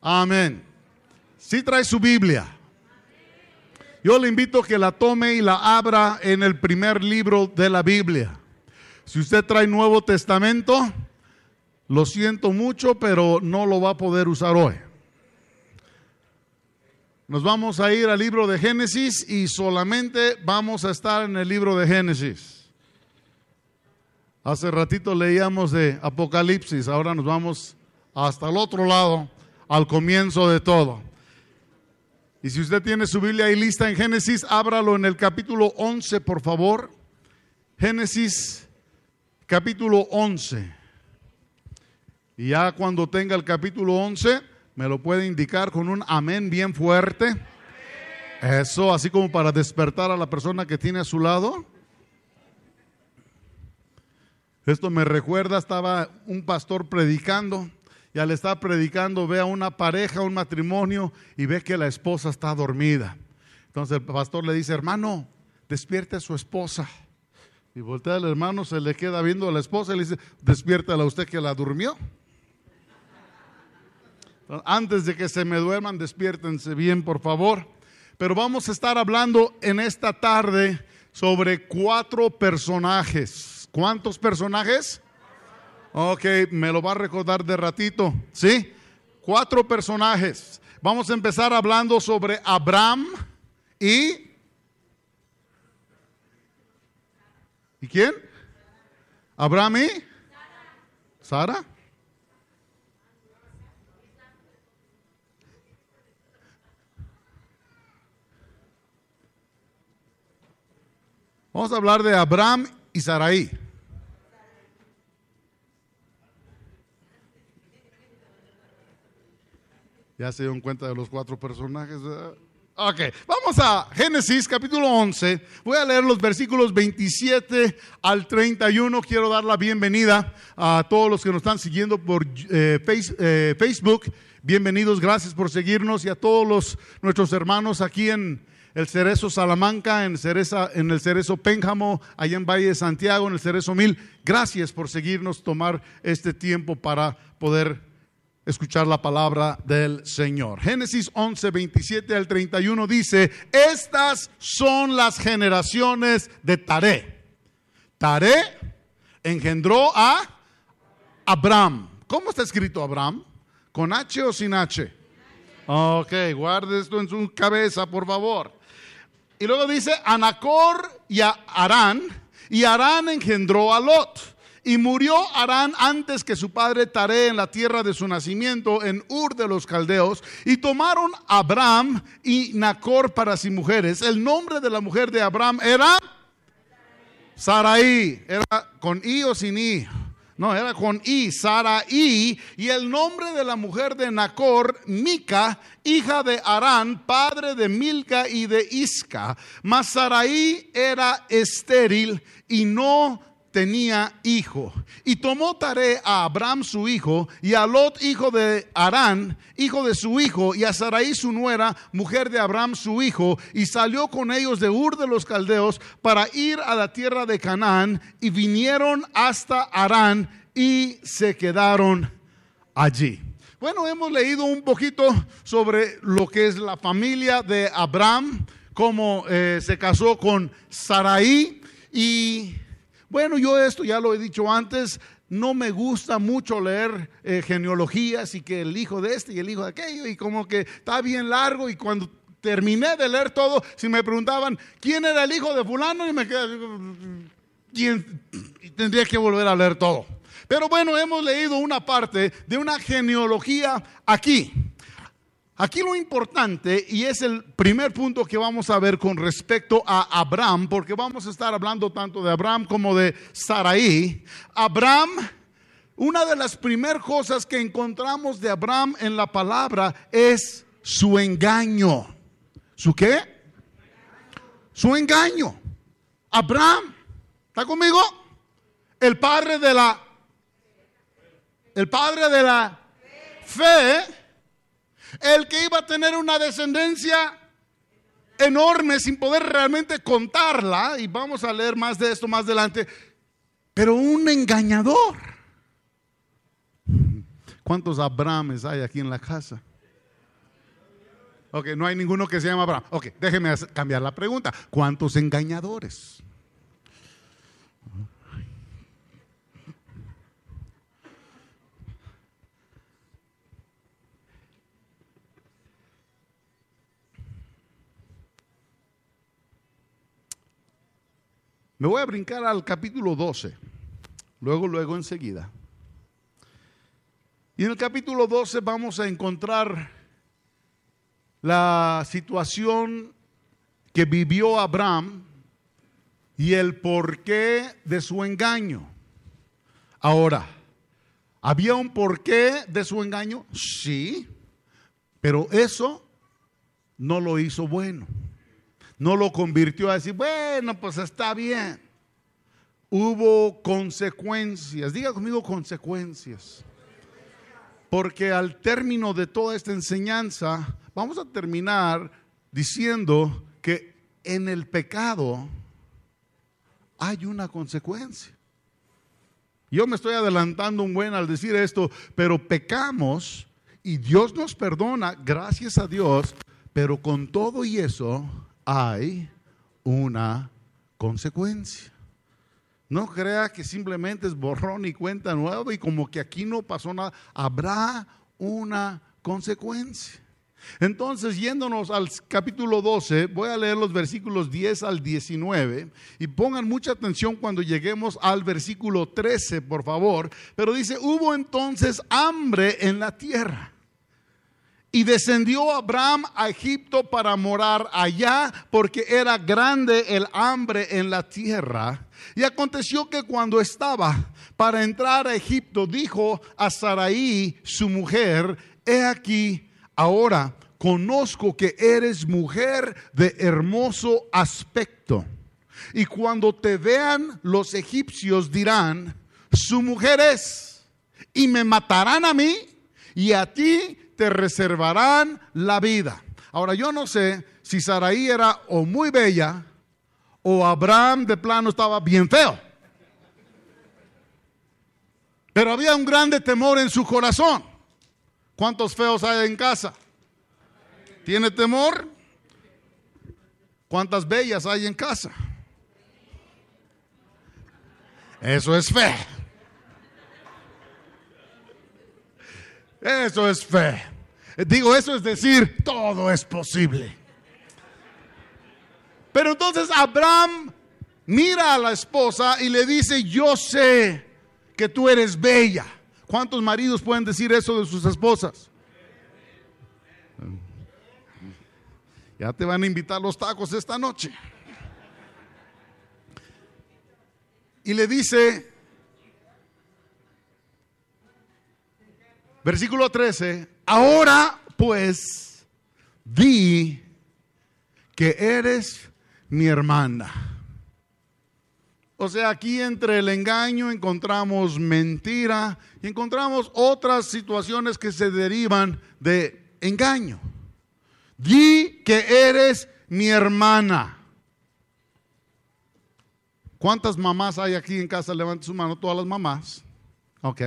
Amén. Si trae su Biblia. Yo le invito a que la tome y la abra en el primer libro de la Biblia. Si usted trae Nuevo Testamento, lo siento mucho, pero no lo va a poder usar hoy. Nos vamos a ir al libro de Génesis y solamente vamos a estar en el libro de Génesis. Hace ratito leíamos de Apocalipsis, ahora nos vamos hasta el otro lado, al comienzo de todo. Y si usted tiene su Biblia ahí lista en Génesis, ábralo en el capítulo 11, por favor. Génesis capítulo 11. Y ya cuando tenga el capítulo 11, ¿Me lo puede indicar con un amén bien fuerte? Eso, así como para despertar a la persona que tiene a su lado. Esto me recuerda, estaba un pastor predicando y al estar predicando ve a una pareja, un matrimonio y ve que la esposa está dormida. Entonces el pastor le dice, hermano, despierte a su esposa. Y voltea al hermano, se le queda viendo a la esposa y le dice, despiértala usted que la durmió. Antes de que se me duerman, despiértense bien, por favor. Pero vamos a estar hablando en esta tarde sobre cuatro personajes. ¿Cuántos personajes? Ok, me lo va a recordar de ratito. ¿Sí? Cuatro personajes. Vamos a empezar hablando sobre Abraham y... ¿Y quién? Abraham y... Sara. Vamos a hablar de Abraham y Sarai. Ya se dieron cuenta de los cuatro personajes. Ok, vamos a Génesis capítulo 11. Voy a leer los versículos 27 al 31. Quiero dar la bienvenida a todos los que nos están siguiendo por eh, eh, Facebook. Bienvenidos, gracias por seguirnos y a todos los, nuestros hermanos aquí en, el Cerezo Salamanca, en, en el Cerezo Pénjamo, allá en Valle de Santiago, en el Cerezo Mil. Gracias por seguirnos, tomar este tiempo para poder escuchar la palabra del Señor. Génesis 11, 27 al 31 dice, estas son las generaciones de Taré. Taré engendró a Abraham. ¿Cómo está escrito Abraham? ¿Con H o sin H? Ok, guarde esto en su cabeza, por favor. Y luego dice Anacor y Arán, y Arán engendró a Lot. Y murió Arán antes que su padre Taré en la tierra de su nacimiento, en Ur de los Caldeos, y tomaron Abraham y Nacor para sí mujeres. El nombre de la mujer de Abraham era Sarai, era con I o sin I. No, era con I, Sarai, y el nombre de la mujer de Nacor, Mica, hija de Arán, padre de Milca y de Isca. Mas Sarai era estéril y no tenía hijo. Y tomó Tare a Abraham su hijo, y a Lot hijo de Arán, hijo de su hijo, y a Sarai su nuera, mujer de Abraham su hijo, y salió con ellos de Ur de los Caldeos para ir a la tierra de Canaán, y vinieron hasta Arán y se quedaron allí. Bueno, hemos leído un poquito sobre lo que es la familia de Abraham, cómo eh, se casó con Sarai y bueno, yo esto ya lo he dicho antes, no me gusta mucho leer eh, genealogías y que el hijo de este y el hijo de aquello, y como que está bien largo y cuando terminé de leer todo, si me preguntaban quién era el hijo de fulano, y me quedé, ¿quién? Y tendría que volver a leer todo. Pero bueno, hemos leído una parte de una genealogía aquí. Aquí lo importante, y es el primer punto que vamos a ver con respecto a Abraham, porque vamos a estar hablando tanto de Abraham como de Sarai. Abraham, una de las primeras cosas que encontramos de Abraham en la palabra es su engaño. ¿Su qué? Su engaño. Abraham, ¿está conmigo? El padre de la... El padre de la fe el que iba a tener una descendencia enorme sin poder realmente contarla, y vamos a leer más de esto más adelante, pero un engañador. ¿Cuántos Abrahames hay aquí en la casa? Ok, no hay ninguno que se llama Abraham. Ok, déjeme cambiar la pregunta. ¿Cuántos engañadores? Me voy a brincar al capítulo 12, luego, luego enseguida. Y en el capítulo 12 vamos a encontrar la situación que vivió Abraham y el porqué de su engaño. Ahora, ¿había un porqué de su engaño? Sí, pero eso no lo hizo bueno no lo convirtió a decir, bueno, pues está bien. Hubo consecuencias, diga conmigo consecuencias. Porque al término de toda esta enseñanza, vamos a terminar diciendo que en el pecado hay una consecuencia. Yo me estoy adelantando un buen al decir esto, pero pecamos y Dios nos perdona, gracias a Dios, pero con todo y eso hay una consecuencia. No crea que simplemente es borrón y cuenta nueva y como que aquí no pasó nada. Habrá una consecuencia. Entonces, yéndonos al capítulo 12, voy a leer los versículos 10 al 19 y pongan mucha atención cuando lleguemos al versículo 13, por favor. Pero dice, hubo entonces hambre en la tierra y descendió Abraham a Egipto para morar allá, porque era grande el hambre en la tierra. Y aconteció que cuando estaba para entrar a Egipto, dijo a Saraí, su mujer, he aquí, ahora conozco que eres mujer de hermoso aspecto. Y cuando te vean los egipcios dirán, su mujer es, y me matarán a mí y a ti te reservarán la vida. Ahora yo no sé si Saraí era o muy bella o Abraham de plano estaba bien feo. Pero había un grande temor en su corazón. ¿Cuántos feos hay en casa? ¿Tiene temor? ¿Cuántas bellas hay en casa? Eso es fe. Eso es fe. Digo, eso es decir, todo es posible. Pero entonces Abraham mira a la esposa y le dice, yo sé que tú eres bella. ¿Cuántos maridos pueden decir eso de sus esposas? Ya te van a invitar los tacos esta noche. Y le dice, Versículo 13. Ahora pues di que eres mi hermana. O sea, aquí entre el engaño encontramos mentira y encontramos otras situaciones que se derivan de engaño. Di que eres mi hermana. ¿Cuántas mamás hay aquí en casa? Levante su mano, todas las mamás. Ok.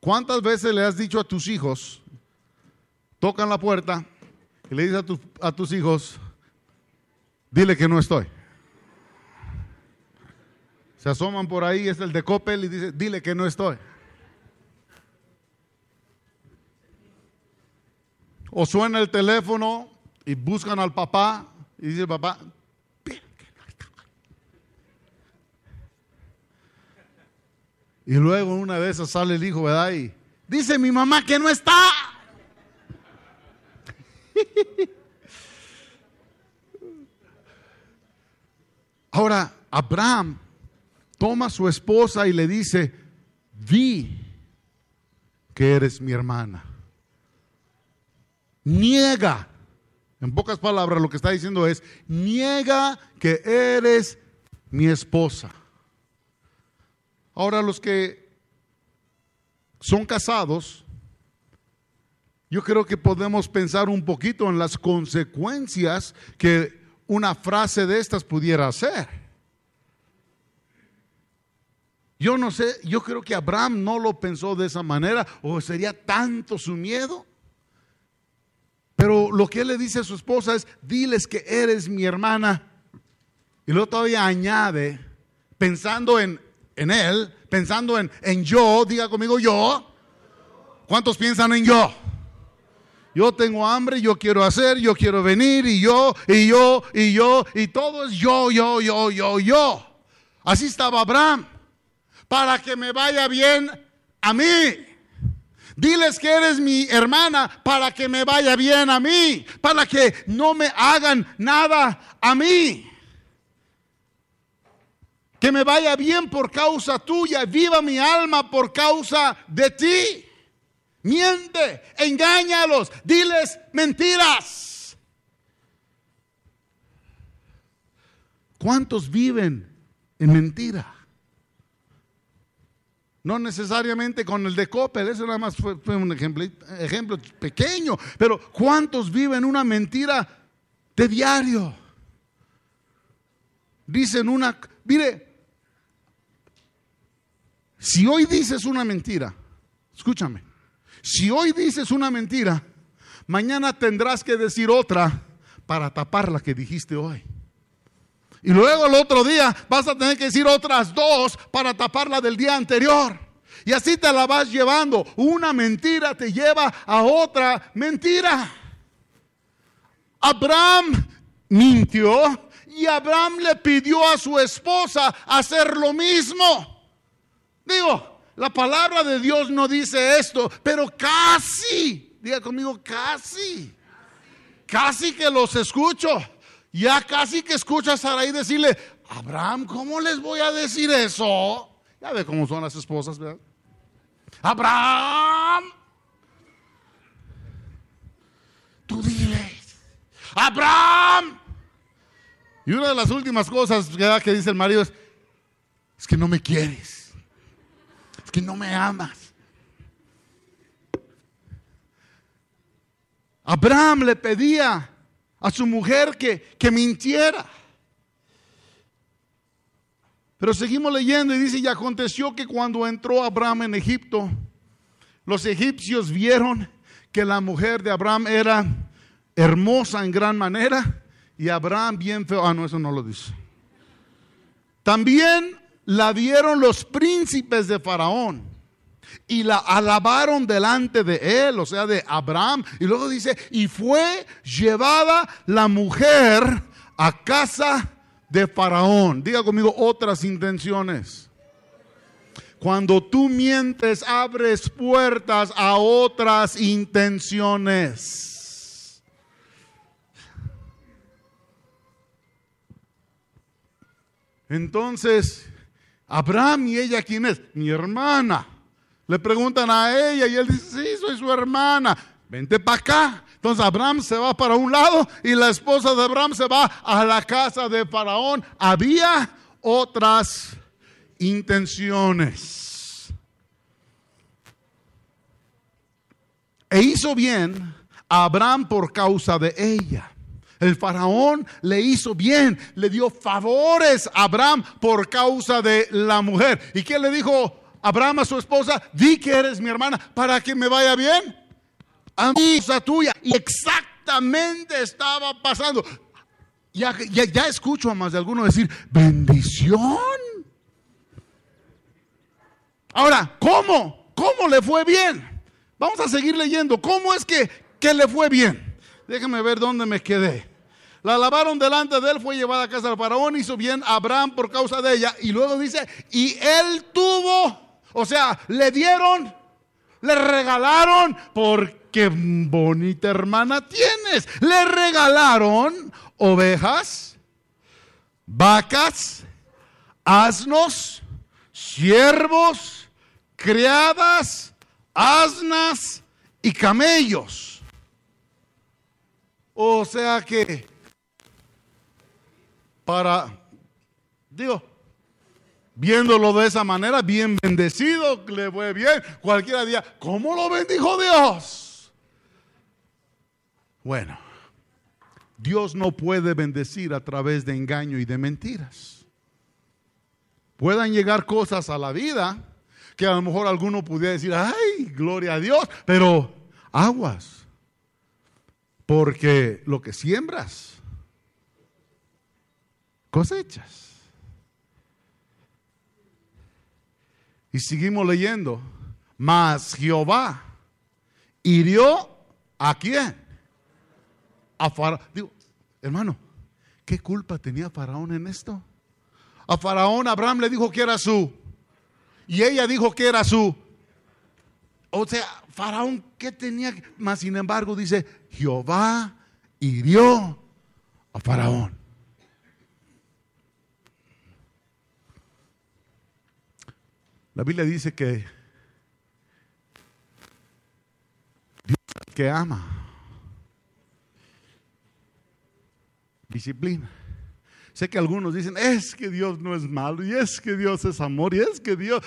¿Cuántas veces le has dicho a tus hijos, tocan la puerta y le dices a, tus hijos, dile que no estoy? Se asoman por ahí, es el de Coppel y dice, dile que no estoy. O suena el teléfono y buscan al papá y dice, papá, Y luego una de esas sale el hijo, ¿verdad? Y dice mi mamá que no está. Ahora, Abraham toma a su esposa y le dice, di que eres mi hermana. Niega, en pocas palabras lo que está diciendo es, niega que eres mi esposa. Ahora los que son casados, yo creo que podemos pensar un poquito en las consecuencias que una frase de estas pudiera hacer. Yo no sé, yo creo que Abraham no lo pensó de esa manera o sería tanto su miedo. Pero lo que él le dice a su esposa es, diles que eres mi hermana. Y luego todavía añade, pensando en, en él, pensando en, en yo, diga conmigo yo. ¿Cuántos piensan en yo? Yo tengo hambre, yo quiero hacer, yo quiero venir, y yo, y yo, y yo, y todo es yo, yo, yo, yo, yo. Así estaba Abraham. Para que me vaya bien a mí. Diles que eres mi hermana para que me vaya bien a mí, para que no me hagan nada a mí. Que me vaya bien por causa tuya, viva mi alma por causa de ti. Miente, engáñalos, diles mentiras. ¿Cuántos viven en mentira? No necesariamente con el de Coppel, eso nada más fue, un ejemplo, ejemplo pequeño, pero ¿cuántos viven una mentira de diario? Dicen una, mire, si hoy dices una mentira, escúchame, si hoy dices una mentira, mañana tendrás que decir otra para tapar la que dijiste hoy. Y luego el otro día vas a tener que decir otras dos para tapar la del día anterior. Y así te la vas llevando. Una mentira te lleva a otra mentira. Abraham mintió y Abraham le pidió a su esposa hacer lo mismo. Digo, la palabra de Dios no dice esto, pero casi, diga conmigo, casi, casi que los escucho. Ya casi que escuchas a Sarai decirle, Abraham, ¿cómo les voy a decir eso? Ya ve cómo son las esposas, ¿verdad? Abraham, tú diles, Abraham. Y una de las últimas cosas que dice el marido es, es que no me quieres, que no me amas. Abraham le pedía a su mujer que, que mintiera. Pero seguimos leyendo y dice, y aconteció que cuando entró Abraham en Egipto, los egipcios vieron que la mujer de Abraham era hermosa en gran manera y Abraham bien feo. Ah, no, eso no lo dice. También la vieron los príncipes de Faraón y la alabaron delante de él, o sea, de Abraham. Y luego dice, y fue llevada la mujer a casa de Faraón. Diga conmigo otras intenciones. Cuando tú mientes, abres puertas a otras intenciones. Entonces, Abraham y ella, ¿quién es? Mi hermana. Le preguntan a ella y él dice, sí, soy su hermana. Vente para acá. Entonces Abraham se va para un lado y la esposa de Abraham se va a la casa de Faraón. Había otras intenciones. E hizo bien a Abraham por causa de ella. El faraón le hizo bien, le dio favores a Abraham por causa de la mujer. ¿Y qué le dijo Abraham a su esposa? Di que eres mi hermana para que me vaya bien amiga tuya. Y exactamente estaba pasando. Ya, ya, escucho a más de alguno decir, bendición. Ahora, ¿cómo? ¿Cómo le fue bien? Vamos a seguir leyendo. ¿Cómo es que, que le fue bien? Déjame ver dónde me quedé. La lavaron delante de él, fue llevada a casa del faraón, hizo bien Abraham por causa de ella. Y luego dice, y él tuvo, o sea, le dieron, le regalaron por qué bonita hermana tienes. Le regalaron ovejas, vacas, asnos, siervos, criadas, asnas y camellos. O sea que para, digo, viéndolo de esa manera, bien bendecido, le fue bien. Cualquiera día, ¿cómo lo bendijo Dios? Bueno, Dios no puede bendecir a través de engaño y de mentiras. Puedan llegar cosas a la vida que a lo mejor alguno pudiera decir, ay, gloria a Dios, pero aguas. Porque lo que siembras, cosechas. Y seguimos leyendo. Mas Jehová hirió a quién? A Faraón. Digo, hermano, ¿qué culpa tenía Faraón en esto? A Faraón Abraham le dijo que era su. Y ella dijo que era su. O sea, Faraón, ¿qué tenía? Más sin embargo, dice, Jehová hirió a Faraón. La Biblia dice que Dios que ama disciplina. Sé que algunos dicen, es que Dios no es malo, y es que Dios es amor, y es que Dios,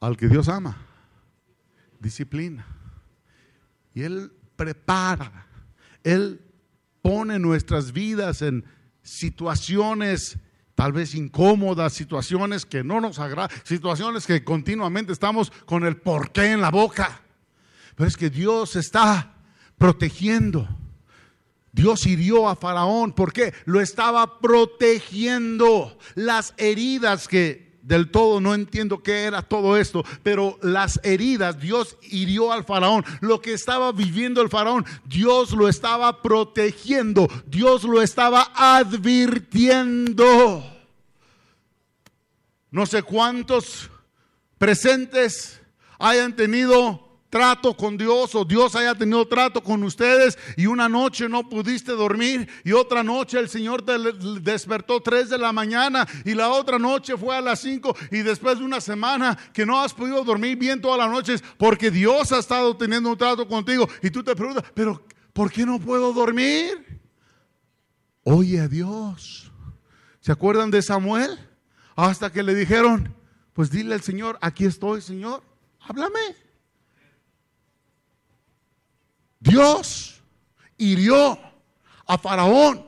al que Dios ama, disciplina. Y Él prepara, Él pone nuestras vidas en situaciones tal vez incómodas, situaciones que no nos agradan, situaciones que continuamente estamos con el porqué en la boca. Pero es que Dios está protegiendo. Dios hirió a Faraón porque lo estaba protegiendo. Las heridas que del todo no entiendo qué era todo esto, pero las heridas, Dios hirió al faraón. Lo que estaba viviendo el faraón, Dios lo estaba protegiendo, Dios lo estaba advirtiendo. No sé cuántos presentes hayan tenido trato con Dios o Dios haya tenido trato con ustedes y una noche no pudiste dormir y otra noche el Señor te despertó tres de la mañana y la otra noche fue a las cinco y después de una semana que no has podido dormir bien todas las noches porque Dios ha estado teniendo un trato contigo y tú te preguntas, pero ¿por qué no puedo dormir? Oye a Dios. ¿Se acuerdan de Samuel? Hasta que le dijeron, pues dile al Señor, aquí estoy, Señor, háblame. Dios hirió a Faraón,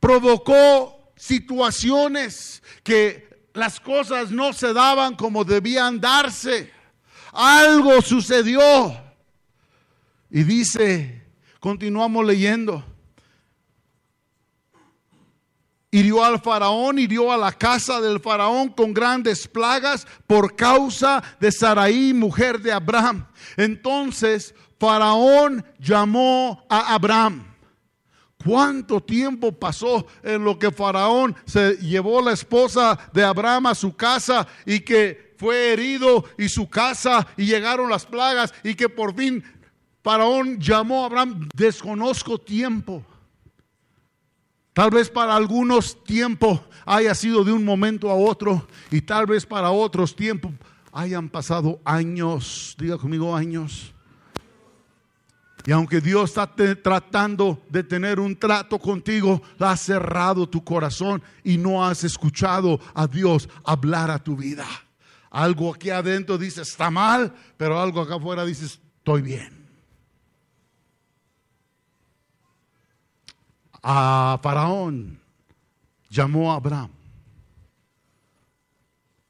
provocó situaciones que las cosas no se daban como debían darse. Algo sucedió. Y dice, continuamos leyendo, hirió al faraón, hirió a la casa del faraón con grandes plagas por causa de Saraí, mujer de Abraham. Entonces Faraón llamó a Abraham. ¿Cuánto tiempo pasó en lo que Faraón se llevó la esposa de Abraham a su casa y que fue herido y su casa y llegaron las plagas y que por fin Faraón llamó a Abraham? Desconozco tiempo. Tal vez para algunos tiempo haya sido de un momento a otro y tal vez para otros tiempos hayan pasado años. Diga conmigo años. Y aunque Dios está tratando de tener un trato contigo, has cerrado tu corazón y no has escuchado a Dios hablar a tu vida. Algo aquí adentro dice está mal, pero algo acá afuera dice estoy bien. A Faraón llamó a Abraham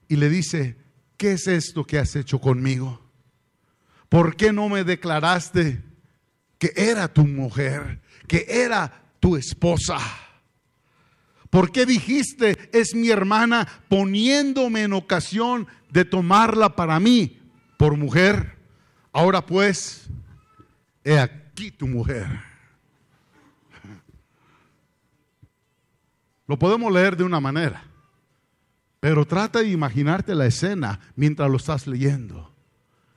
y le dice, ¿qué es esto que has hecho conmigo? ¿Por qué no me declaraste? Que era tu mujer, que era tu esposa. ¿Por qué dijiste, es mi hermana, poniéndome en ocasión de tomarla para mí por mujer? Ahora pues, he aquí tu mujer. Lo podemos leer de una manera, pero trata de imaginarte la escena mientras lo estás leyendo.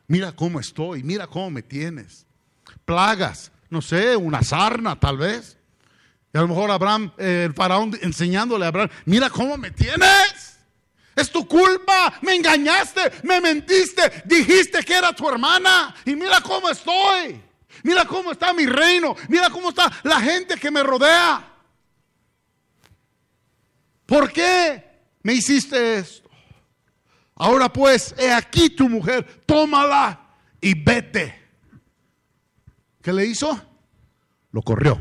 Mira cómo estoy, mira cómo me tienes plagas, no sé, una sarna tal vez. Y a lo mejor Abraham, eh, el faraón enseñándole a Abraham, mira cómo me tienes. Es tu culpa, me engañaste, me mentiste, dijiste que era tu hermana y mira cómo estoy. Mira cómo está mi reino, mira cómo está la gente que me rodea. ¿Por qué me hiciste esto? Ahora pues, he aquí tu mujer, tómala y vete. ¿Qué le hizo? Lo corrió.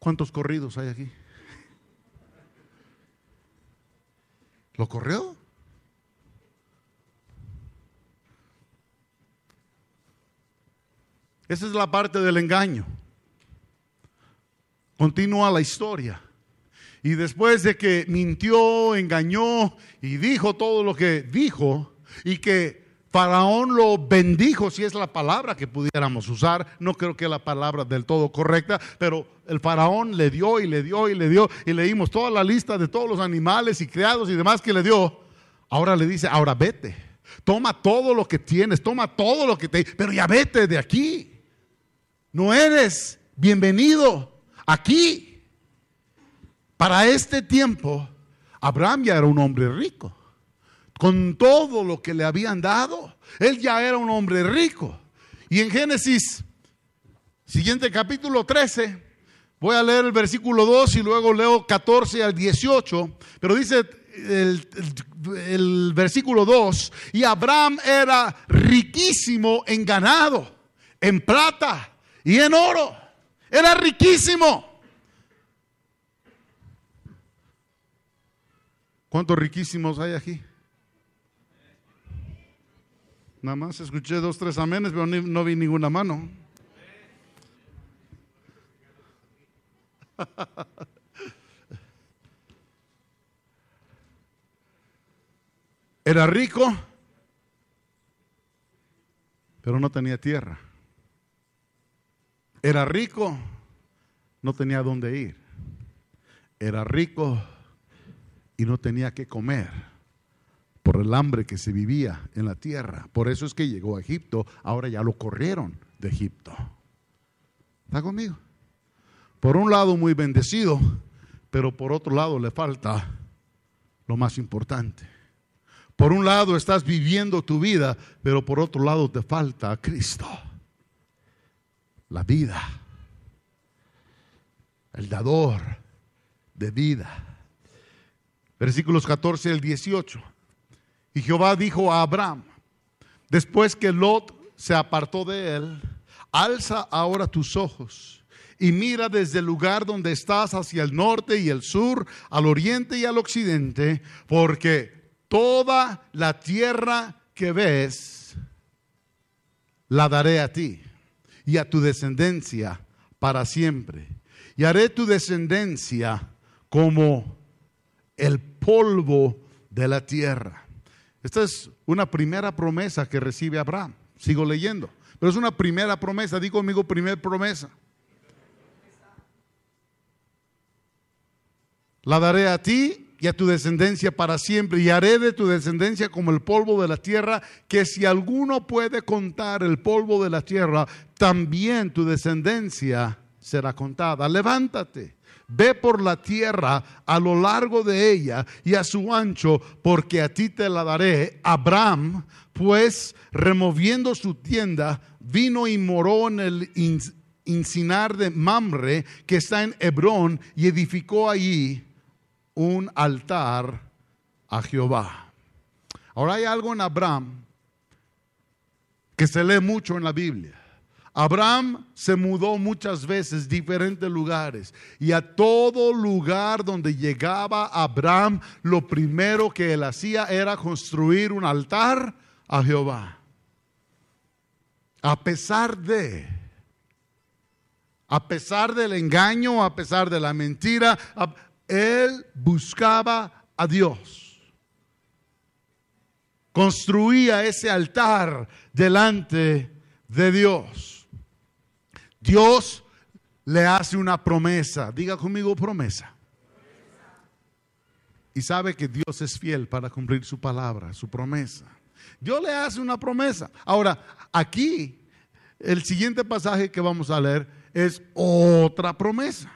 ¿Cuántos corridos hay aquí? ¿Lo corrió? Esa es la parte del engaño. Continúa la historia. Y después de que mintió, engañó y dijo todo lo que dijo y que Faraón lo bendijo, si es la palabra que pudiéramos usar, no creo que la palabra del todo correcta, pero el faraón le dio y le dio y le dio y leímos toda la lista de todos los animales y criados y demás que le dio. Ahora le dice, ahora vete, toma todo lo que tienes, toma todo lo que te... Pero ya vete de aquí. No eres bienvenido aquí. Para este tiempo, Abraham ya era un hombre rico. Con todo lo que le habían dado, él ya era un hombre rico. Y en Génesis, siguiente capítulo 13, voy a leer el versículo 2 y luego leo 14 al 18, pero dice el, versículo 2, y Abraham era riquísimo en ganado, en plata y en oro. Era riquísimo. ¿Cuántos riquísimos hay aquí? Nada más escuché dos, tres amenes, pero no vi ninguna mano. Era rico, pero no tenía tierra. Era rico, no tenía dónde ir. Era rico, y no tenía que comer por el hambre que se vivía en la tierra. Por eso es que llegó a Egipto, ahora ya lo corrieron de Egipto. ¿Está conmigo? Por un lado muy bendecido, pero por otro lado le falta lo más importante. Por un lado estás viviendo tu vida, pero por otro lado te falta a Cristo. La vida. El dador de vida versículos 14 al 18. Y Jehová dijo a Abraham, después que Lot se apartó de él, alza ahora tus ojos y mira desde el lugar donde estás hacia el norte y el sur, al oriente y al occidente, porque toda la tierra que ves la daré a ti y a tu descendencia para siempre. Y haré tu descendencia como el polvo de la tierra. Esta es una primera promesa que recibe Abraham. Sigo leyendo. Pero es una primera promesa. Digo conmigo, primera promesa. La daré a ti y a tu descendencia para siempre, y haré de tu descendencia como el polvo de la tierra, que si alguno puede contar el polvo de la tierra, también tu descendencia será contada. Levántate Ve por la tierra a lo largo de ella y a su ancho, porque a ti te la daré. Abraham, pues, removiendo su tienda, vino y moró en el incinar de Mamre, que está en Hebrón, y edificó allí un altar a Jehová. Ahora hay algo en Abraham que se lee mucho en la Biblia. Abraham se mudó muchas veces, diferentes lugares, y a todo lugar donde llegaba Abraham, lo primero que él hacía era construir un altar a Jehová. A pesar de, a pesar del engaño, a pesar de la mentira, él buscaba a Dios. Construía ese altar delante de Dios. Dios le hace una promesa. Diga conmigo promesa. Y sabe que Dios es fiel para cumplir su palabra, su promesa. Dios le hace una promesa. Ahora, aquí, el siguiente pasaje que vamos a leer es otra promesa.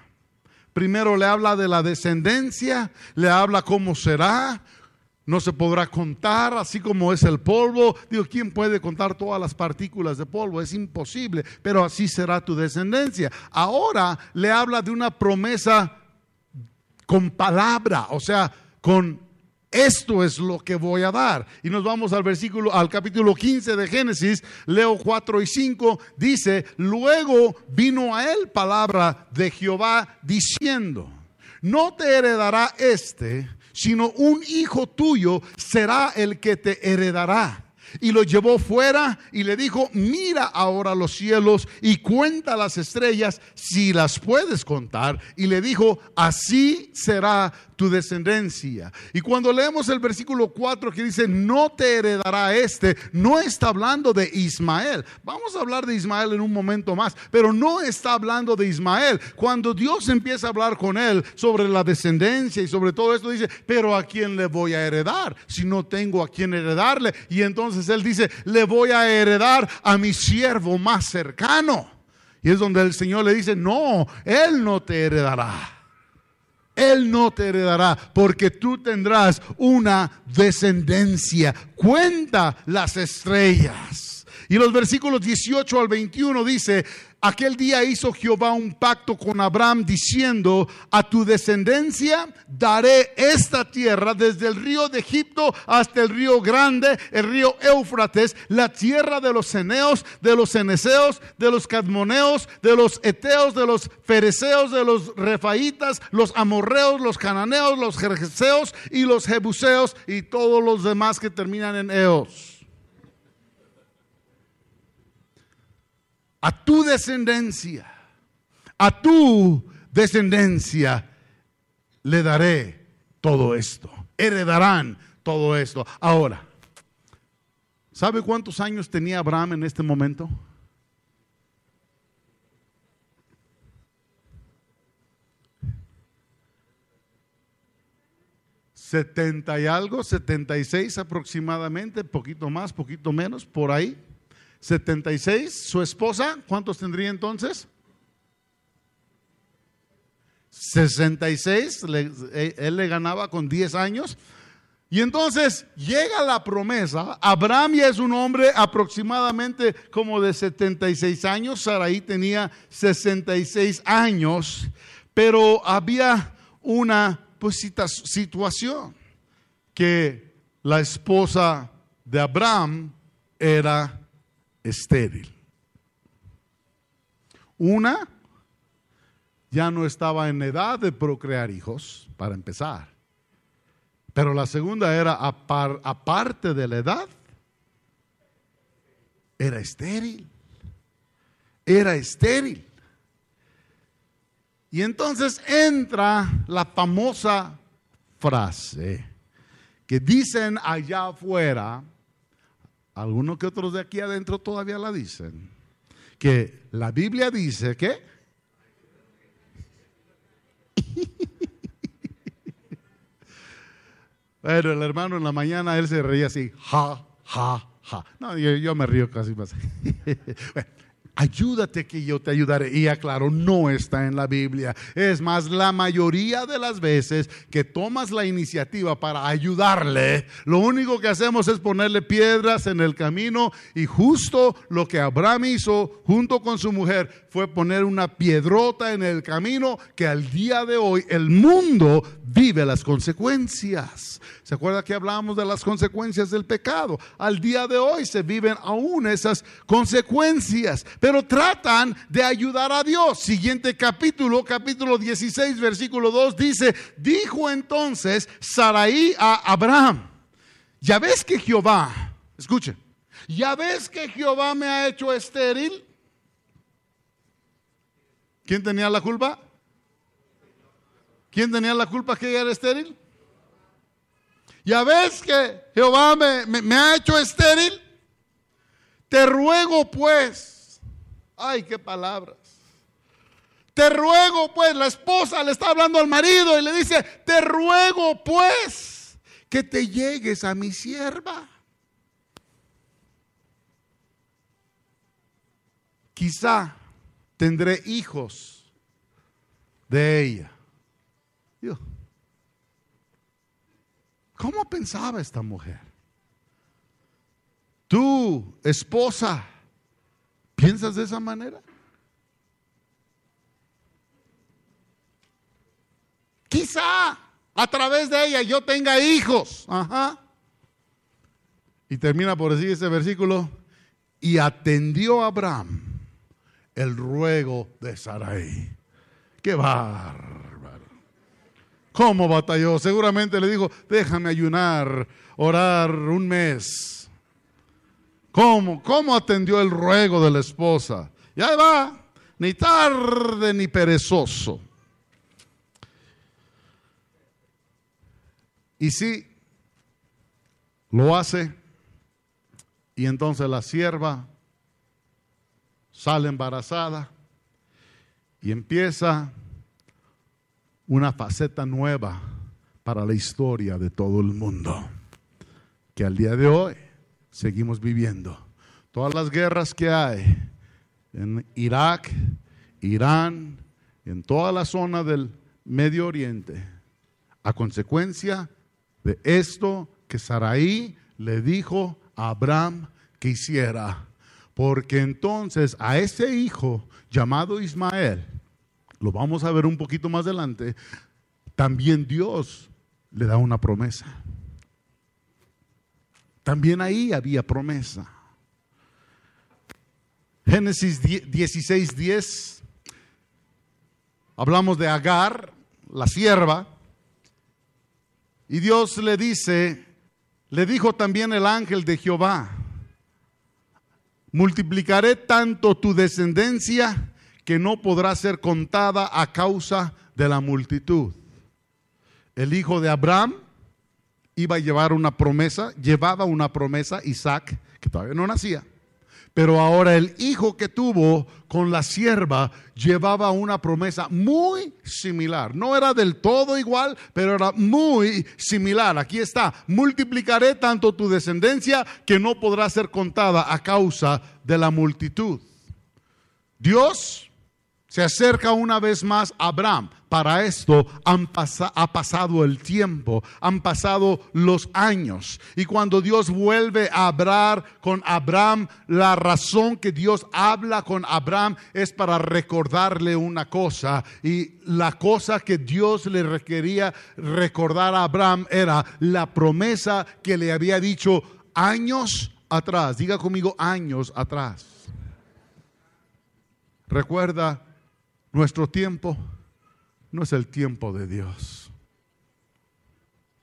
Primero le habla de la descendencia, le habla cómo será, no se podrá contar, así como es el polvo. Digo, ¿quién puede contar todas las partículas de polvo? Es imposible, pero así será tu descendencia. Ahora le habla de una promesa con palabra, o sea, con esto es lo que voy a dar. Y nos vamos al versículo, al capítulo 15 de Génesis, leo 4 y 5, dice, luego vino a él palabra de Jehová diciendo, no te heredará este sino un hijo tuyo será el que te heredará. Y lo llevó fuera y le dijo, mira ahora los cielos y cuenta las estrellas si las puedes contar. Y le dijo, así será tu descendencia. Y cuando leemos el versículo 4 que dice, no te heredará este, no está hablando de Ismael. Vamos a hablar de Ismael en un momento más, pero no está hablando de Ismael. Cuando Dios empieza a hablar con él sobre la descendencia y sobre todo esto, dice, pero ¿a quién le voy a heredar si no tengo a quién heredarle? Y entonces él dice, le voy a heredar a mi siervo más cercano. Y es donde el Señor le dice, no, él no te heredará. Él no te heredará porque tú tendrás una descendencia. Cuenta las estrellas. Y los versículos 18 al 21 dice, Aquel día hizo Jehová un pacto con Abraham diciendo, a tu descendencia daré esta tierra desde el río de Egipto hasta el río grande, el río Éufrates, la tierra de los ceneos, de los ceneseos, de los cadmoneos, de los eteos, de los fereceos, de los refaitas, los amorreos, los cananeos, los jerjeseos y los jebuseos y todos los demás que terminan en eos. A tu descendencia, a tu descendencia le daré todo esto. Heredarán todo esto. Ahora, ¿sabe cuántos años tenía Abraham en este momento? Setenta y algo, setenta y seis aproximadamente, poquito más, poquito menos, por ahí. 76, su esposa, ¿cuántos tendría entonces? 66, e, él le ganaba con 10 años. Y entonces llega la promesa. Abraham ya es un hombre aproximadamente como de 76 años. Sarai tenía 66 años. Pero había una pues, situación que la esposa de Abraham era estéril. Una ya no estaba en edad de procrear hijos, para empezar. Pero la segunda era, aparte de la edad, era estéril. Era estéril. Y entonces entra la famosa frase que dicen allá afuera, algunos que otros de aquí adentro todavía la dicen, que la Biblia dice que... Pero el hermano en la mañana él se reía así, ja, ja, ja. No, yo, me río casi más. ayúdate que yo te ayudaré. Y aclaro, no está en la Biblia. Es más, la mayoría de las veces que tomas la iniciativa para ayudarle, lo único que hacemos es ponerle piedras en el camino y justo lo que Abraham hizo junto con su mujer fue poner una piedrota en el camino que al día de hoy el mundo vive las consecuencias. ¿Se acuerda que hablábamos de las consecuencias del pecado? Al día de hoy se viven aún esas consecuencias, tratan de ayudar a Dios. Siguiente capítulo, capítulo 16, versículo 2 dice, dijo entonces Saraí a Abraham, ya ves que Jehová, escuche, ya ves que Jehová me ha hecho estéril. ¿Quién tenía la culpa? ¿Quién tenía la culpa que ella era estéril? Ya ves que Jehová me, ha hecho estéril. Te ruego pues, ay, qué palabras. Te ruego pues, la esposa le está hablando al marido y le dice, te ruego pues que te llegues a mi sierva. Quizá tendré hijos de ella. ¿Cómo pensaba esta mujer? Tú, esposa, ¿piensas de esa manera? Quizá a través de ella yo tenga hijos. Ajá. Y termina por decir ese versículo. Y atendió Abraham el ruego de Sarai. Qué bárbaro. ¿Cómo batalló? Seguramente le dijo, déjame ayunar, orar un mes. ¿Cómo? ¿Cómo atendió el ruego de la esposa? Ya va, ni tarde ni perezoso. Y sí, lo hace. Y entonces la sierva sale embarazada y empieza una faceta nueva para la historia de todo el mundo, que al día de hoy seguimos viviendo. Todas las guerras que hay en Irak, Irán, en toda la zona del Medio Oriente, a consecuencia de esto que Saraí le dijo a Abraham que hiciera. Porque entonces a ese hijo llamado Ismael, lo vamos a ver un poquito más adelante, también Dios le da una promesa. También ahí había promesa. Génesis 16, 10. Hablamos de Agar, la sierva. Y Dios le dice, le dijo también el ángel de Jehová, multiplicaré tanto tu descendencia que no podrá ser contada a causa de la multitud. El hijo de Abraham iba a llevar una promesa, llevaba una promesa, Isaac, que todavía no nacía. Pero ahora el hijo que tuvo con la sierva llevaba una promesa muy similar. No era del todo igual, pero era muy similar. Aquí está, multiplicaré tanto tu descendencia que no podrá ser contada a causa de la multitud. Dios se acerca una vez más a Abraham. Para esto ha pasado el tiempo, han pasado los años. Y cuando Dios vuelve a hablar con Abraham, la razón que Dios habla con Abraham es para recordarle una cosa. Y la cosa que Dios le requería recordar a Abraham era la promesa que le había dicho años atrás. Diga conmigo años atrás. Recuerda nuestro tiempo no es el tiempo de Dios.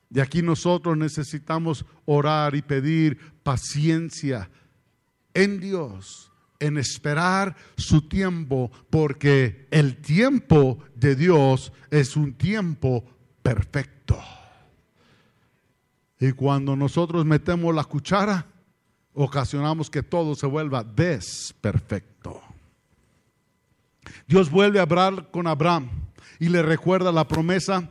De aquí nosotros necesitamos orar y pedir paciencia en Dios, en esperar su tiempo, porque el tiempo de Dios es un tiempo perfecto. Y cuando nosotros metemos la cuchara, ocasionamos que todo se vuelva desperfecto. Dios vuelve a hablar con Abraham y le recuerda la promesa.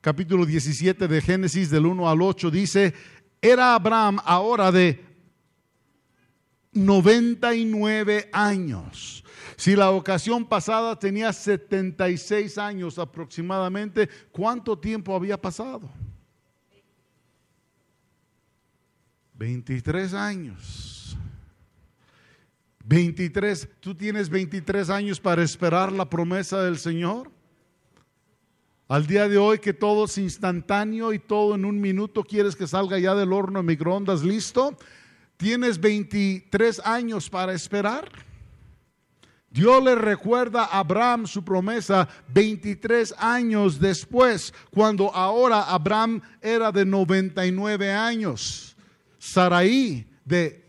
Capítulo 17 de Génesis del 1 al 8 dice, era Abraham ahora de 99 años. Si la ocasión pasada tenía 76 años aproximadamente, ¿cuánto tiempo había pasado? 23 años. 23, tú tienes 23 años para esperar la promesa del Señor. Al día de hoy que todo es instantáneo y todo en un minuto quieres que salga ya del horno de microondas listo, tienes 23 años para esperar. Dios le recuerda a Abraham su promesa 23 años después, cuando ahora Abraham era de 99 años, Saraí de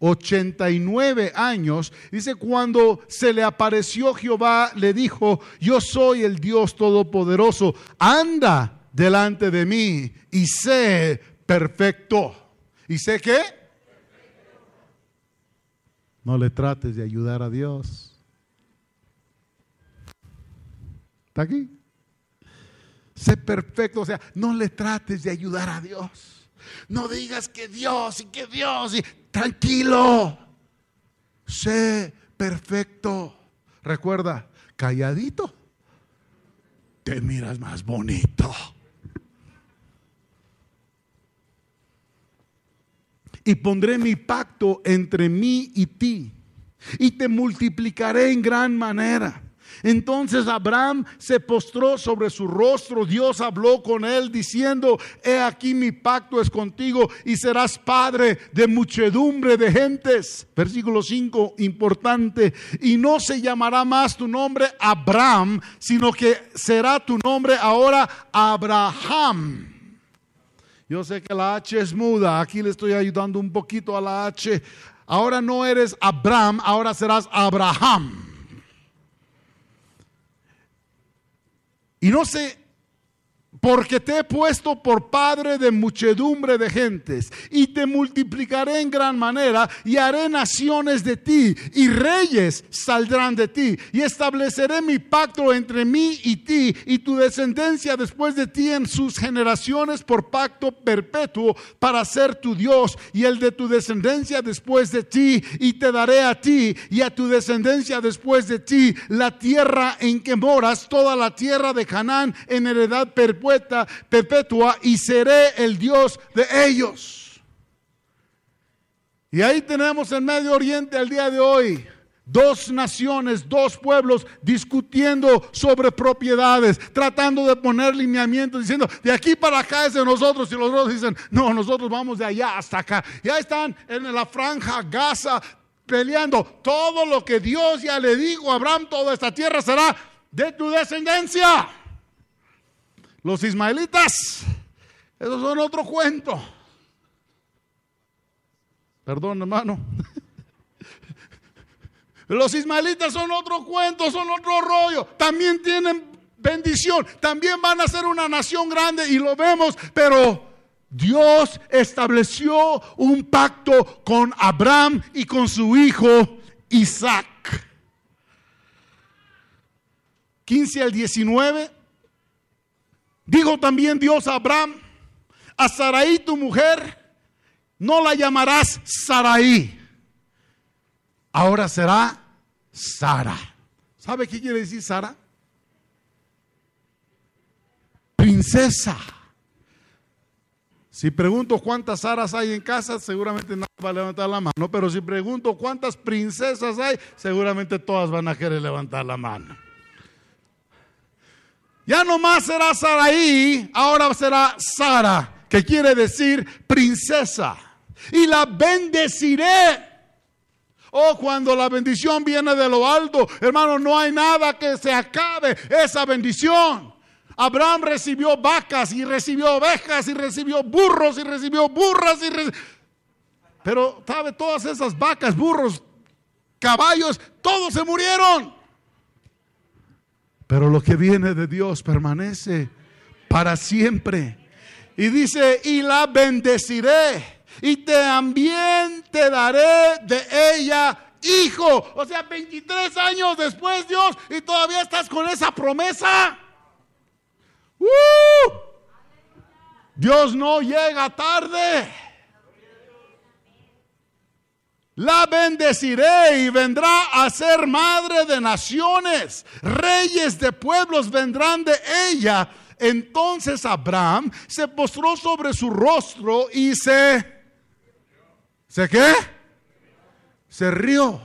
89 años, dice, cuando se le apareció Jehová, le dijo, yo soy el Dios Todopoderoso, anda delante de mí y sé perfecto. ¿Y sé qué? No le trates de ayudar a Dios. ¿Está aquí? Sé perfecto, o sea, no le trates de ayudar a Dios. No digas que Dios y que Dios y tranquilo. Sé perfecto. Recuerda, calladito, te miras más bonito. Y pondré mi pacto entre mí y ti. Y te multiplicaré en gran manera entonces Abraham se postró sobre su rostro. Dios habló con él diciendo, he aquí mi pacto es contigo y serás padre de muchedumbre de gentes. Versículo 5, importante. Y no se llamará más tu nombre Abraham, sino que será tu nombre ahora Abraham. Yo sé que la H es muda, aquí le estoy ayudando un poquito a la H. ahora no eres Abraham, ahora serás Abraham. Y no sé porque te he puesto por padre de muchedumbre de gentes, y te multiplicaré en gran manera, y haré naciones de ti, y reyes saldrán de ti, y estableceré mi pacto entre mí y ti, y tu descendencia después de ti en sus generaciones por pacto perpetuo, para ser tu Dios, y el de tu descendencia después de ti, y te daré a ti y a tu descendencia después de ti la tierra en que moras, toda la tierra de Canaán en heredad perpetua perpetua y seré el Dios de ellos. Y ahí tenemos en Medio Oriente al día de hoy dos naciones, dos pueblos discutiendo sobre propiedades, tratando de poner lineamientos, diciendo, de aquí para acá es de nosotros, y los otros dicen, no, nosotros vamos de allá hasta acá. Y ahí están en la franja Gaza peleando, todo lo que Dios ya le dijo a Abraham, toda esta tierra será de tu descendencia. Los ismaelitas, esos son otro cuento. Perdón, hermano. Los ismaelitas son otro cuento, son otro rollo. También tienen bendición, también van a ser una nación grande y lo vemos, pero Dios estableció un pacto con Abraham y con su hijo Isaac. 15 al 19 Dijo también Dios a Abraham, a Sarai tu mujer, no la llamarás Sarai, ahora será Sara. ¿Sabe qué quiere decir Sara? Princesa. Si pregunto cuántas Saras hay en casa, seguramente nadie va a levantar la mano. Pero si pregunto cuántas princesas hay, seguramente todas van a querer levantar la mano. Ya no más será Saraí, ahora será Sara, que quiere decir princesa. Y la bendeciré. Oh, cuando la bendición viene de lo alto, hermano, no hay nada que se acabe esa bendición. Abraham recibió vacas y recibió ovejas y recibió burros y recibió burras y pero sabe todas esas vacas, burros, caballos, todos se murieron. Pero lo que viene de Dios permanece para siempre. Y dice, y la bendeciré. Y también te daré de ella hijo. O sea, 23 años después, Dios, y todavía estás con esa promesa. ¡Uh! Dios no llega tarde. La bendeciré y vendrá a ser madre de naciones. Reyes de pueblos vendrán de ella. Entonces Abraham se postró sobre su rostro y se... ¿Se qué? Se rió.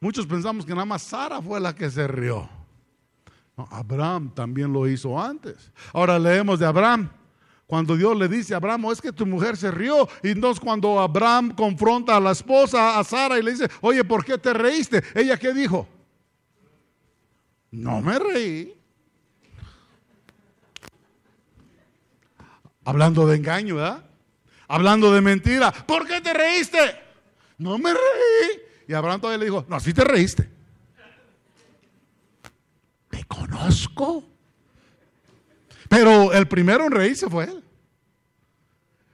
Muchos pensamos que nada más Sara fue la que se rió. Abraham también lo hizo antes. Ahora leemos de Abraham. Cuando Dios le dice a Abraham, es que tu mujer se rió. Y entonces cuando Abraham confronta a la esposa, a Sara, y le dice, oye, ¿por qué te reíste? ¿Ella qué dijo? No me reí. Hablando de engaño, ¿verdad? Hablando de mentira. ¿Por qué te reíste? No me reí. Y Abraham todavía le dijo, no, sí te reíste. Te conozco. Pero el primero en reírse fue él.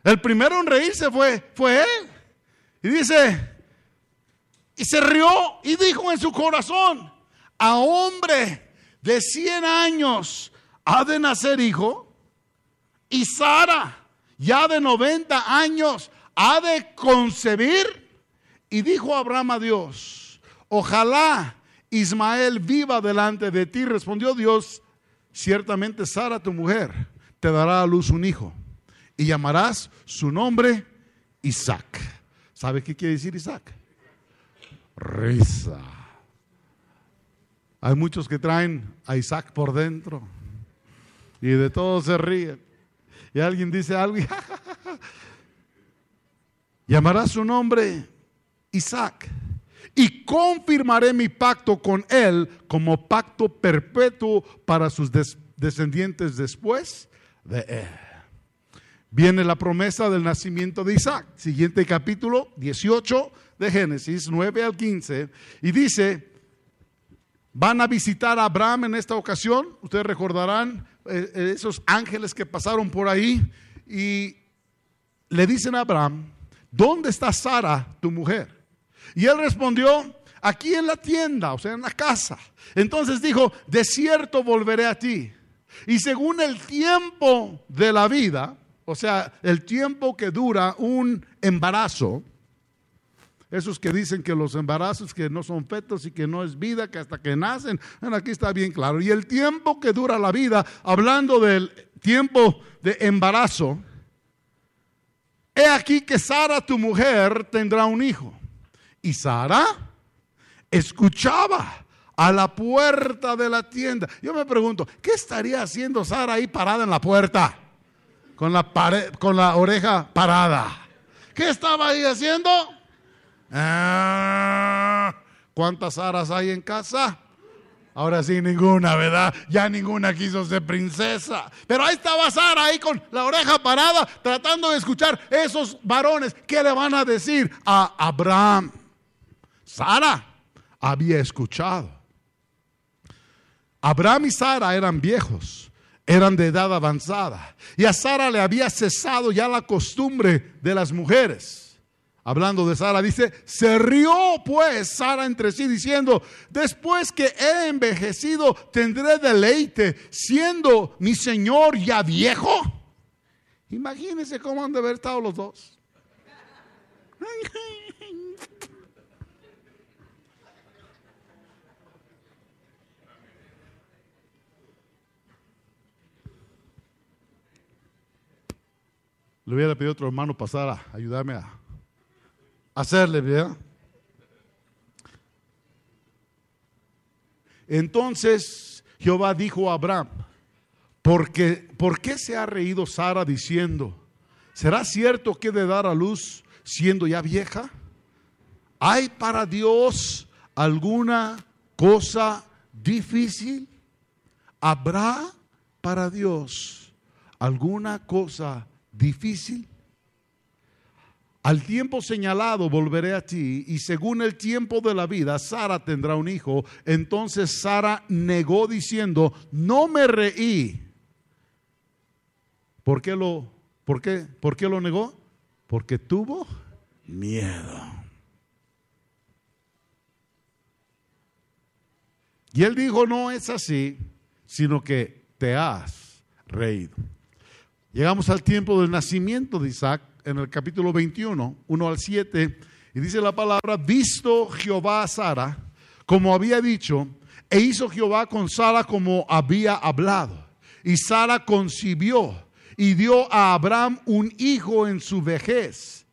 El primero en reírse fue, fue él. Y dice, y se rió y dijo en su corazón, a hombre de 100 años ha de nacer hijo. Y Sara, ya de 90 años, ha de concebir. Y dijo Abraham a Dios, ojalá Ismael viva delante de ti. Respondió Dios, ciertamente Sara, tu mujer, te dará a luz un hijo y llamarás su nombre Isaac. ¿Sabe qué quiere decir Isaac? Risa. Hay muchos que traen a Isaac por dentro y de todo se ríen. Y alguien dice algo y llamará su nombre Isaac y confirmaré mi pacto con él como pacto perpetuo para sus descendientes después de él. viene la promesa del nacimiento de Isaac. Siguiente capítulo 18 de Génesis, 9 al 15. Y dice, van a visitar a Abraham en esta ocasión. Ustedes recordarán eh, eh, esos ángeles que pasaron por ahí y le dicen a Abraham, ¿dónde está Sara, tu mujer? Y él respondió, aquí en la tienda, o sea, en la casa. Entonces dijo, de cierto volveré a ti. Y según el tiempo de la vida, o sea, el tiempo que dura un embarazo, esos que dicen que los embarazos que no son fetos y que no es vida, que hasta que nacen, bueno, aquí está bien claro. Y el tiempo que dura la vida, hablando del tiempo de embarazo, he aquí que Sara, tu mujer, tendrá un hijo. Y Sara escuchaba a la puerta de la tienda. Yo me pregunto, ¿qué estaría haciendo Sara ahí parada en la puerta? con la, oreja parada. ¿Qué estaba ahí haciendo? Ah, ¿Cuántas aras hay en casa? Ahora sí, ninguna, ¿verdad? Ya ninguna quiso ser princesa. Pero ahí estaba Sara, ahí con la oreja parada, tratando de escuchar esos varones. ¿Qué le van a decir a Abraham? Sara había escuchado. Abraham y Sara eran viejos eran de edad avanzada. Y a Sara le había cesado ya la costumbre de las mujeres. Hablando de Sara, dice, se rió pues Sara entre sí diciendo, después que he envejecido, tendré deleite, siendo mi Señor ya viejo. Imagínense cómo han de haber estado los dos. Le hubiera pedido a otro hermano pasar a ayudarme a hacerle, ¿verdad? Entonces Jehová dijo a Abraham, porque, ¿por qué se ha reído Sara diciendo, ¿será cierto que de dar a luz siendo ya vieja? ¿Hay para Dios alguna cosa difícil? ¿Habrá para Dios alguna cosa difícil. Al tiempo señalado volveré a ti y según el tiempo de la vida Sara tendrá un hijo. Entonces Sara negó diciendo, no me reí. ¿Por qué lo, por qué, por qué lo negó? Porque tuvo miedo. Y él dijo, no es así, sino que te has reído. Llegamos al tiempo del nacimiento de Isaac en el capítulo 21, 1 al 7, y dice la palabra, visto Jehová a Sara, como había dicho, e hizo Jehová con Sara como había hablado. Y Sara concibió y dio a Abraham un hijo en su vejez,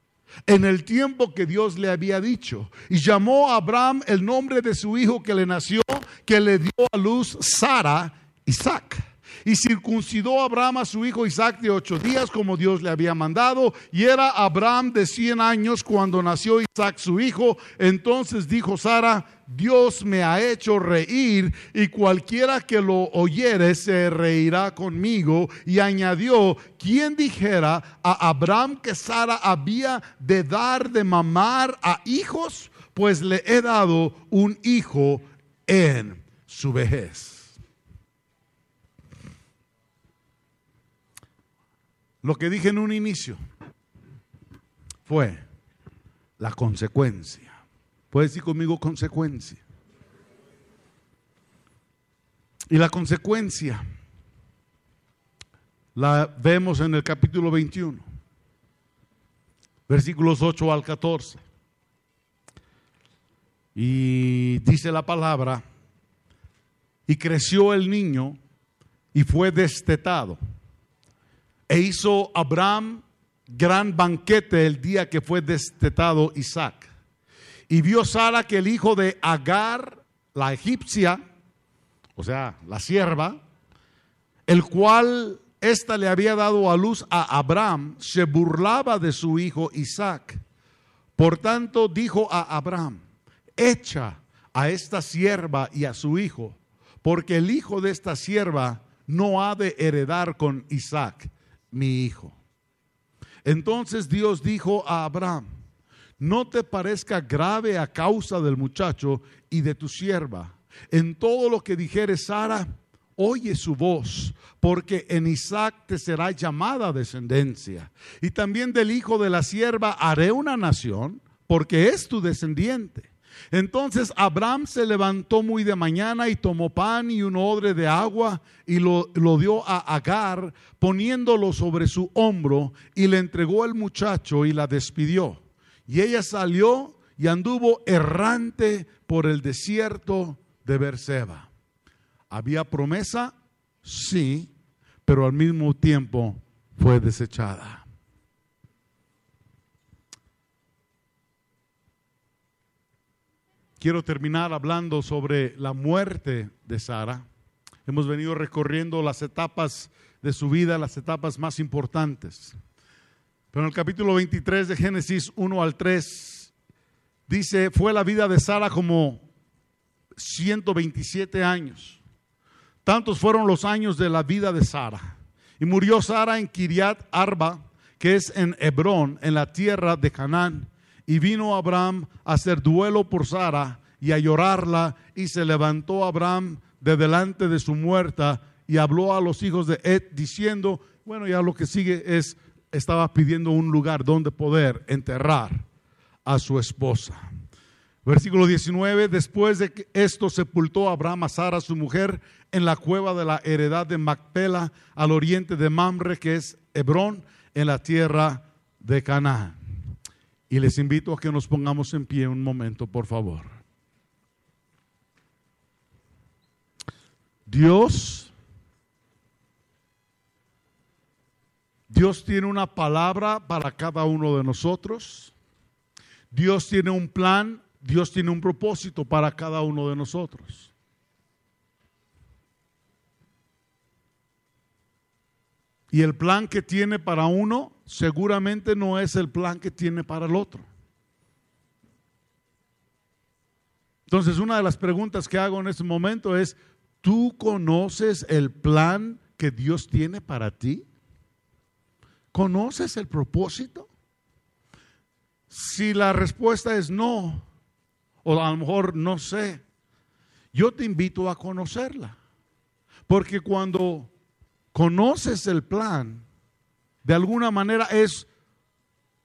en el tiempo que Dios le había dicho. Y llamó a Abraham el nombre de su hijo que le nació, que le dio a luz Sara, Isaac. Y circuncidó Abraham a su hijo Isaac de ocho días como Dios le había mandado. Y era Abraham de cien años cuando nació Isaac su hijo. Entonces dijo Sara, Dios me ha hecho reír y cualquiera que lo oyere se reirá conmigo. Y añadió, ¿quién dijera a Abraham que Sara había de dar de mamar a hijos? Pues le he dado un hijo en su vejez. Lo que dije en un inicio fue la consecuencia. Puedes decir conmigo consecuencia. Y la consecuencia la vemos en el capítulo 21, versículos 8 al 14. Y dice la palabra, y creció el niño y fue destetado e hizo Abraham gran banquete el día que fue destetado Isaac. Y vio Sara que el hijo de Agar, la egipcia, o sea, la sierva, el cual ésta le había dado a luz a Abraham, se burlaba de su hijo Isaac. Por tanto dijo a Abraham, echa a esta sierva y a su hijo, porque el hijo de esta sierva no ha de heredar con Isaac mi hijo. Entonces Dios dijo a Abraham, no te parezca grave a causa del muchacho y de tu sierva. En todo lo que dijere Sara, oye su voz, porque en Isaac te será llamada descendencia. Y también del hijo de la sierva haré una nación, porque es tu descendiente. Entonces Abraham se levantó muy de mañana y tomó pan y un odre de agua y lo, lo, dio a Agar, poniéndolo sobre su hombro, y le entregó al muchacho y la despidió. Y ella salió y anduvo errante por el desierto de Berseba. ¿Había promesa? Sí, pero al mismo tiempo fue desechada. Quiero terminar hablando sobre la muerte de Sara. Hemos venido recorriendo las etapas de su vida, las etapas más importantes. Pero en el capítulo 23 de Génesis 1 al 3 dice, fue la vida de Sara como 127 años. Tantos fueron los años de la vida de Sara. Y murió Sara en Kiriat Arba, que es en Hebrón, en la tierra de Canaán. Y vino Abraham a hacer duelo por Sara y a llorarla. Y se levantó Abraham de delante de su muerta y habló a los hijos de Ed diciendo, bueno, ya lo que sigue es estaba pidiendo un lugar donde poder enterrar a su esposa. Versículo 19, después de que esto sepultó Abraham a Sara, su mujer, en la cueva de la heredad de Macpela, al oriente de Mamre, que es Hebrón, en la tierra de Canaán. Y les invito a que nos pongamos en pie un momento, por favor. Dios Dios tiene una palabra para cada uno de nosotros. Dios tiene un plan, Dios tiene un propósito para cada uno de nosotros. Y el plan que tiene para uno seguramente no es el plan que tiene para el otro. Entonces, una de las preguntas que hago en este momento es, ¿tú conoces el plan que Dios tiene para ti? ¿Conoces el propósito? Si la respuesta es no, o a lo mejor no sé, yo te invito a conocerla. Porque cuando conoces el plan, de alguna manera es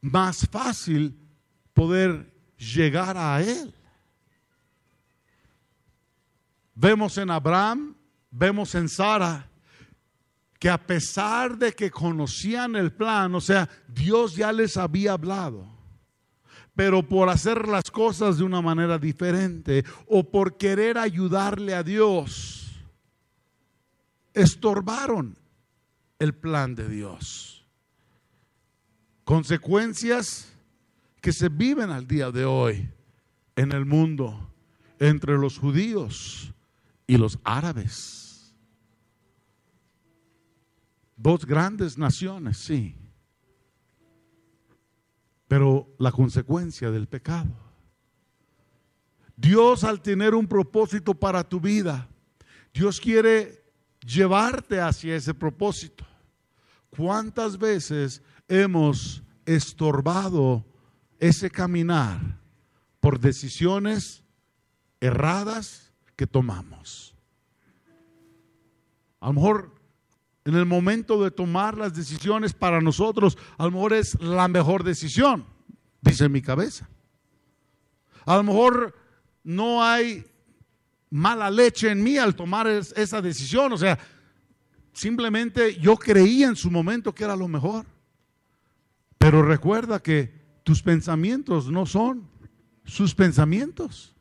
más fácil poder llegar a él. Vemos en Abraham, vemos en Sara, que a pesar de que conocían el plan, o sea, Dios ya les había hablado, pero por hacer las cosas de una manera diferente o por querer ayudarle a Dios, estorbaron el plan de Dios. Consecuencias que se viven al día de hoy en el mundo entre los judíos y los árabes. Dos grandes naciones, sí. Pero la consecuencia del pecado. Dios al tener un propósito para tu vida, Dios quiere llevarte hacia ese propósito. ¿Cuántas veces hemos estorbado ese caminar por decisiones erradas que tomamos? A lo mejor en el momento de tomar las decisiones para nosotros, a lo mejor es la mejor decisión, dice mi cabeza. A lo mejor no hay mala leche en mí al tomar esa decisión, o sea, simplemente yo creía en su momento que era lo mejor. Pero recuerda que tus pensamientos no son sus pensamientos.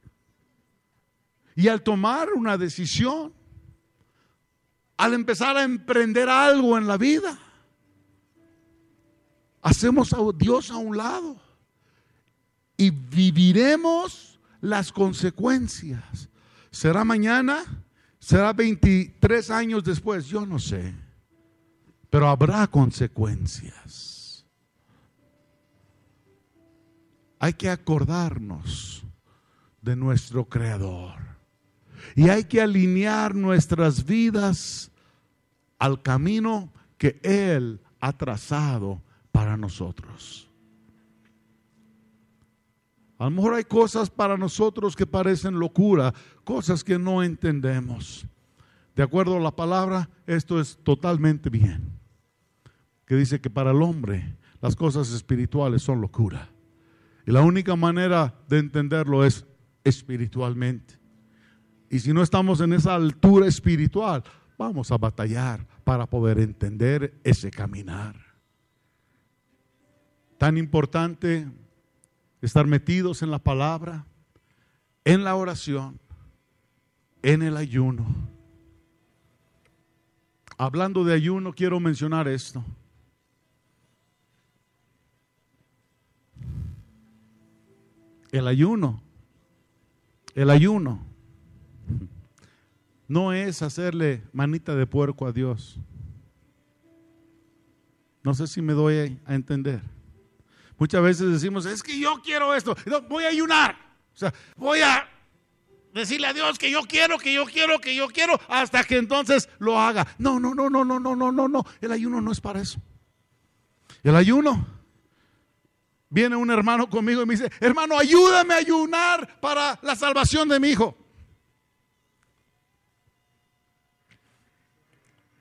Y al tomar una decisión, al empezar a emprender algo en la vida, hacemos a Dios a un lado y viviremos las consecuencias. ¿Será mañana? ¿Será 23 años después? Yo no sé. Pero habrá consecuencias. Hay que acordarnos de nuestro Creador. Y hay que alinear nuestras vidas al camino que Él ha trazado para nosotros. A lo mejor hay cosas para nosotros que parecen locura, cosas que no entendemos. De acuerdo a la palabra, esto es totalmente bien. Que dice que para el hombre las cosas espirituales son locura. Y la única manera de entenderlo es espiritualmente. Y si no estamos en esa altura espiritual, vamos a batallar para poder entender ese caminar. Tan importante estar metidos en la palabra, en la oración, en el ayuno. Hablando de ayuno, quiero mencionar esto. El ayuno, el ayuno no es hacerle manita de puerco a Dios. No sé si me doy a entender. Muchas veces decimos, es que yo quiero esto, voy a ayunar. O sea, voy a decirle a Dios que yo quiero, que yo quiero, que yo quiero, hasta que entonces lo haga. No, no, no, no, no, no, no, no, no. El ayuno no es para eso. El ayuno. Viene un hermano conmigo y me dice, hermano, ayúdame a ayunar para la salvación de mi hijo.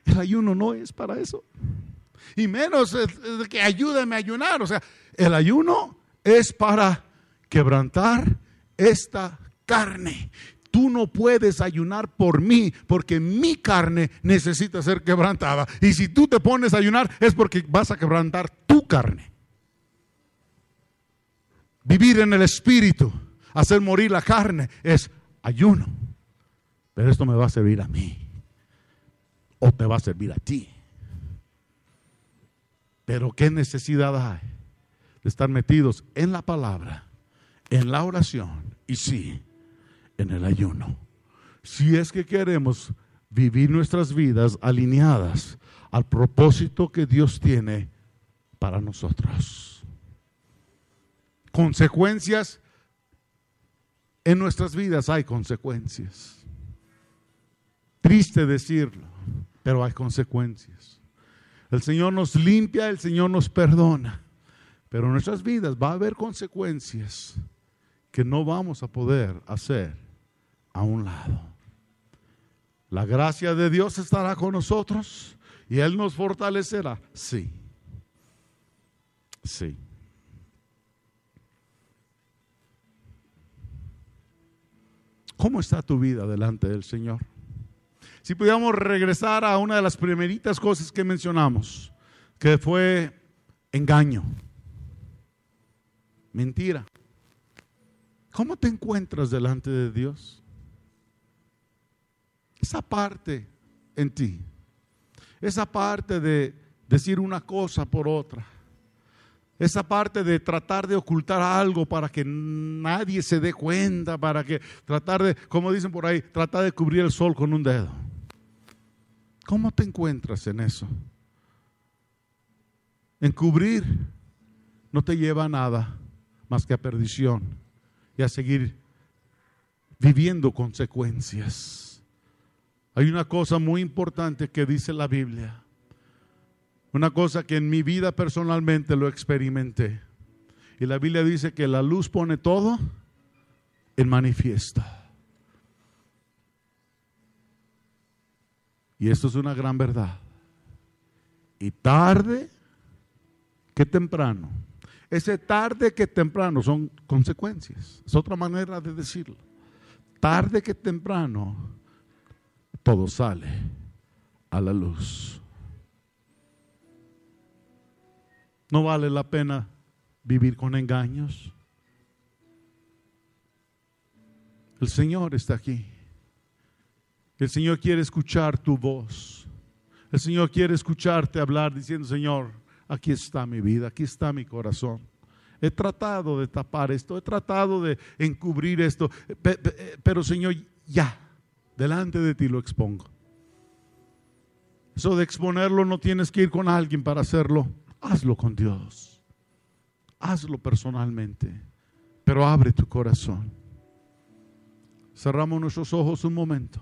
El ayuno no es para eso. Y menos que ayúdame a ayunar. O sea, el ayuno es para quebrantar esta carne. Tú no puedes ayunar por mí porque mi carne necesita ser quebrantada. Y si tú te pones a ayunar es porque vas a quebrantar tu carne. Vivir en el espíritu, hacer morir la carne es ayuno. Pero esto me va a servir a mí o te va a servir a ti. Pero ¿qué necesidad hay de estar metidos en la palabra, en la oración y sí, en el ayuno? Si es que queremos vivir nuestras vidas alineadas al propósito que Dios tiene para nosotros. Consecuencias en nuestras vidas hay consecuencias. Triste decirlo pero hay consecuencias. El Señor nos limpia, el Señor nos perdona, pero en nuestras vidas va a haber consecuencias que no vamos a poder hacer a un lado. La gracia de Dios estará con nosotros y Él nos fortalecerá. Sí. Sí. ¿Cómo está tu vida delante del Señor? Si pudiéramos regresar a una de las primeritas cosas que mencionamos, que fue engaño, mentira. ¿Cómo te encuentras delante de Dios? Esa parte en ti, esa parte de decir una cosa por otra, esa parte de tratar de ocultar algo para que nadie se dé cuenta, para que tratar de, como dicen por ahí, tratar de cubrir el sol con un dedo. ¿Cómo te encuentras en eso? Encubrir no te lleva a nada más que a perdición y a seguir viviendo consecuencias. Hay una cosa muy importante que dice la Biblia, una cosa que en mi vida personalmente lo experimenté. Y la Biblia dice que la luz pone todo en manifiesta. Y esto es una gran verdad. Y tarde que temprano. Ese tarde que temprano son consecuencias. Es otra manera de decirlo. Tarde que temprano todo sale a la luz. No vale la pena vivir con engaños. El Señor está aquí. El Señor quiere escuchar tu voz. El Señor quiere escucharte hablar diciendo, Señor, aquí está mi vida, aquí está mi corazón. He tratado de tapar esto, he tratado de encubrir esto, pero Señor, ya, delante de ti lo expongo. Eso de exponerlo no tienes que ir con alguien para hacerlo. Hazlo con Dios. Hazlo personalmente. Pero abre tu corazón. Cerramos nuestros ojos un momento.